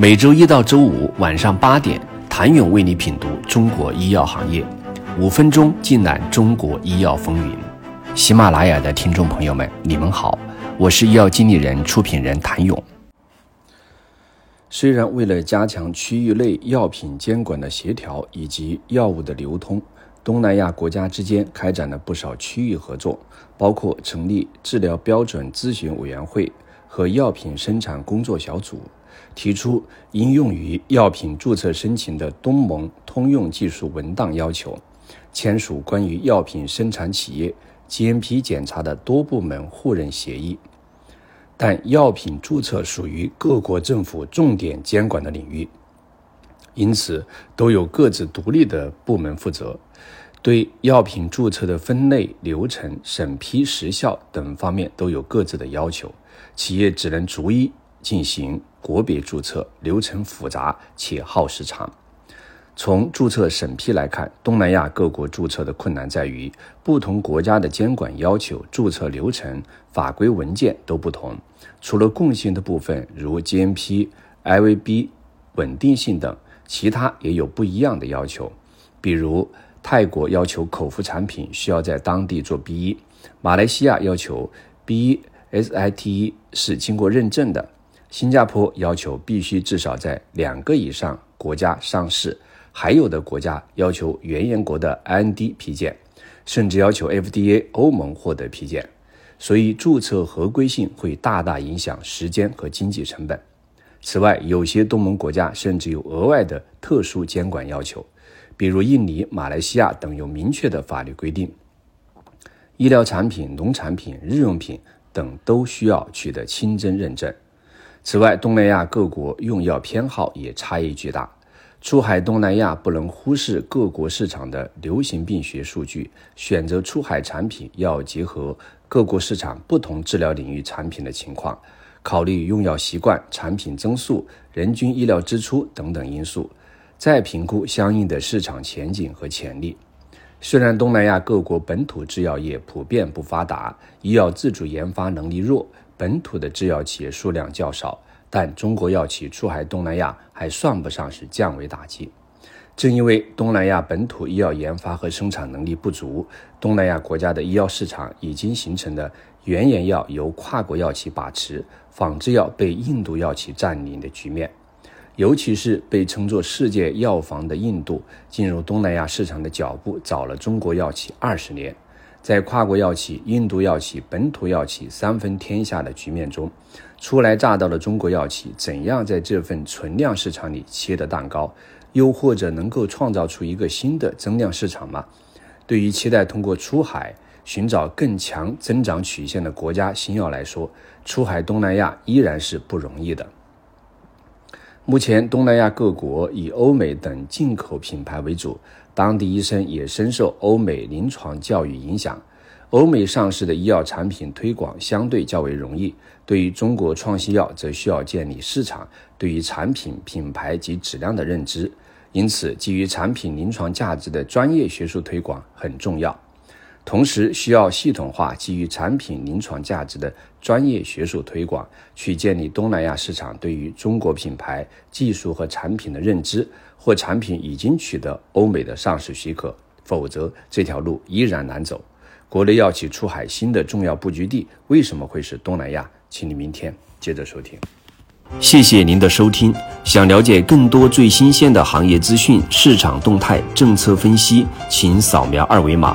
每周一到周五晚上八点，谭勇为你品读中国医药行业，五分钟尽览中国医药风云。喜马拉雅的听众朋友们，你们好，我是医药经理人、出品人谭勇。虽然为了加强区域内药品监管的协调以及药物的流通，东南亚国家之间开展了不少区域合作，包括成立治疗标准咨询委员会和药品生产工作小组。提出应用于药品注册申请的东盟通用技术文档要求，签署关于药品生产企业 GMP 检查的多部门互认协议。但药品注册属于各国政府重点监管的领域，因此都有各自独立的部门负责，对药品注册的分类、流程、审批时效等方面都有各自的要求，企业只能逐一。进行国别注册流程复杂且耗时长。从注册审批来看，东南亚各国注册的困难在于不同国家的监管要求、注册流程、法规文件都不同。除了共性的部分，如 GMP、IVB、稳定性等，其他也有不一样的要求。比如，泰国要求口服产品需要在当地做 B1，马来西亚要求 B1 SIT 是经过认证的。新加坡要求必须至少在两个以上国家上市，还有的国家要求原研国的 IND 批件，甚至要求 FDA 欧盟获得批件，所以注册合规性会大大影响时间和经济成本。此外，有些东盟国家甚至有额外的特殊监管要求，比如印尼、马来西亚等有明确的法律规定，医疗产品、农产品、日用品等都需要取得清真认证。此外，东南亚各国用药偏好也差异巨大。出海东南亚不能忽视各国市场的流行病学数据，选择出海产品要结合各国市场不同治疗领域产品的情况，考虑用药习惯、产品增速、人均医疗支出等等因素，再评估相应的市场前景和潜力。虽然东南亚各国本土制药业普遍不发达，医药自主研发能力弱。本土的制药企业数量较少，但中国药企出海东南亚还算不上是降维打击。正因为东南亚本土医药研发和生产能力不足，东南亚国家的医药市场已经形成了原研药由跨国药企把持，仿制药被印度药企占领的局面。尤其是被称作世界药房的印度，进入东南亚市场的脚步早了中国药企二十年。在跨国药企、印度药企、本土药企三分天下的局面中，初来乍到的中国药企怎样在这份存量市场里切的蛋糕，又或者能够创造出一个新的增量市场吗？对于期待通过出海寻找更强增长曲线的国家新药来说，出海东南亚依然是不容易的。目前，东南亚各国以欧美等进口品牌为主。当地医生也深受欧美临床教育影响，欧美上市的医药产品推广相对较为容易。对于中国创新药，则需要建立市场对于产品品牌及质量的认知，因此基于产品临床价值的专业学术推广很重要。同时，需要系统化基于产品临床价值的专业学术推广，去建立东南亚市场对于中国品牌技术和产品的认知，或产品已经取得欧美的上市许可，否则这条路依然难走。国内药企出海新的重要布局地为什么会是东南亚？请你明天接着收听。谢谢您的收听。想了解更多最新鲜的行业资讯、市场动态、政策分析，请扫描二维码。